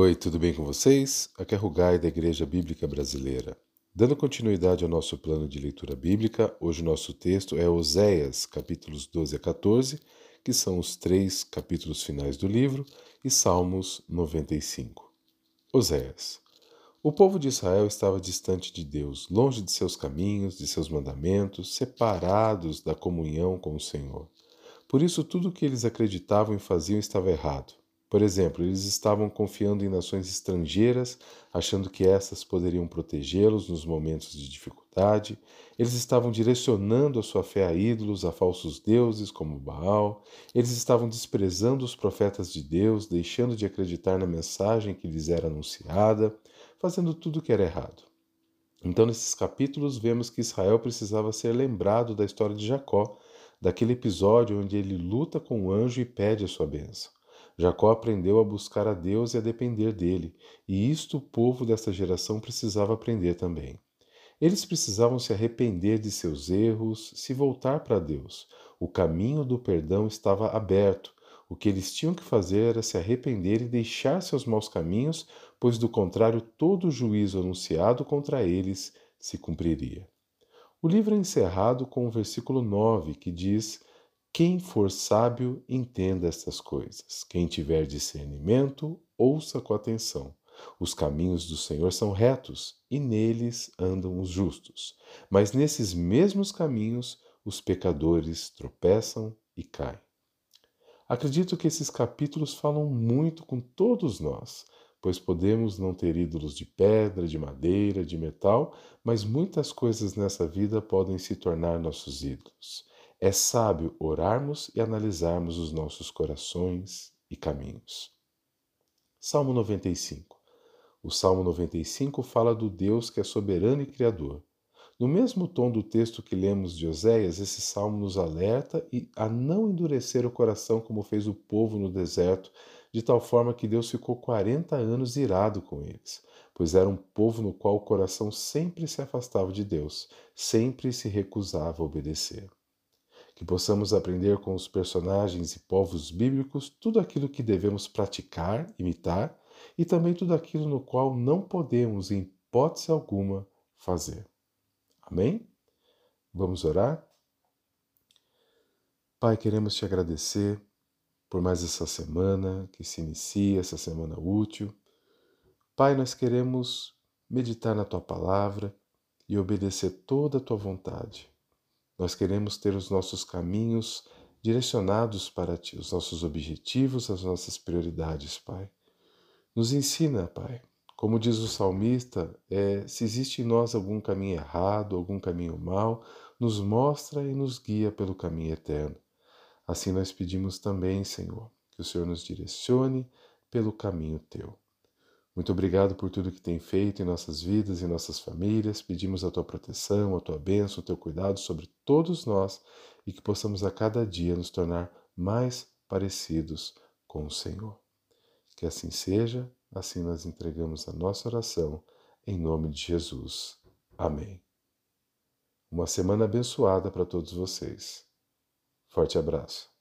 Oi, tudo bem com vocês? Aqui é Rugai da Igreja Bíblica Brasileira. Dando continuidade ao nosso plano de leitura bíblica, hoje o nosso texto é Oséias, capítulos 12 a 14, que são os três capítulos finais do livro, e Salmos 95. Oséias. O povo de Israel estava distante de Deus, longe de seus caminhos, de seus mandamentos, separados da comunhão com o Senhor. Por isso, tudo o que eles acreditavam e faziam estava errado. Por exemplo, eles estavam confiando em nações estrangeiras, achando que essas poderiam protegê-los nos momentos de dificuldade. Eles estavam direcionando a sua fé a ídolos, a falsos deuses como Baal. Eles estavam desprezando os profetas de Deus, deixando de acreditar na mensagem que lhes era anunciada, fazendo tudo o que era errado. Então, nesses capítulos, vemos que Israel precisava ser lembrado da história de Jacó, daquele episódio onde ele luta com o anjo e pede a sua bênção. Jacó aprendeu a buscar a Deus e a depender dele, e isto o povo desta geração precisava aprender também. Eles precisavam se arrepender de seus erros, se voltar para Deus. O caminho do perdão estava aberto. O que eles tinham que fazer era se arrepender e deixar seus maus caminhos, pois do contrário todo o juízo anunciado contra eles se cumpriria. O livro é encerrado com o versículo 9, que diz: quem for sábio, entenda estas coisas. Quem tiver discernimento, ouça com atenção. Os caminhos do Senhor são retos e neles andam os justos. Mas nesses mesmos caminhos os pecadores tropeçam e caem. Acredito que esses capítulos falam muito com todos nós, pois podemos não ter ídolos de pedra, de madeira, de metal, mas muitas coisas nessa vida podem se tornar nossos ídolos. É sábio orarmos e analisarmos os nossos corações e caminhos. Salmo 95. O Salmo 95 fala do Deus que é soberano e criador. No mesmo tom do texto que lemos de Oséias, esse salmo nos alerta a não endurecer o coração como fez o povo no deserto, de tal forma que Deus ficou 40 anos irado com eles, pois era um povo no qual o coração sempre se afastava de Deus, sempre se recusava a obedecer que possamos aprender com os personagens e povos bíblicos tudo aquilo que devemos praticar, imitar e também tudo aquilo no qual não podemos, em hipótese alguma, fazer. Amém? Vamos orar? Pai, queremos te agradecer por mais essa semana que se inicia, essa semana útil. Pai, nós queremos meditar na tua palavra e obedecer toda a tua vontade. Nós queremos ter os nossos caminhos direcionados para Ti, os nossos objetivos, as nossas prioridades, Pai. Nos ensina, Pai. Como diz o salmista, é, se existe em nós algum caminho errado, algum caminho mau, nos mostra e nos guia pelo caminho eterno. Assim nós pedimos também, Senhor, que o Senhor nos direcione pelo caminho Teu. Muito obrigado por tudo que tem feito em nossas vidas e nossas famílias. Pedimos a tua proteção, a tua bênção, o teu cuidado sobre todos nós e que possamos a cada dia nos tornar mais parecidos com o Senhor. Que assim seja, assim nós entregamos a nossa oração, em nome de Jesus. Amém. Uma semana abençoada para todos vocês. Forte abraço.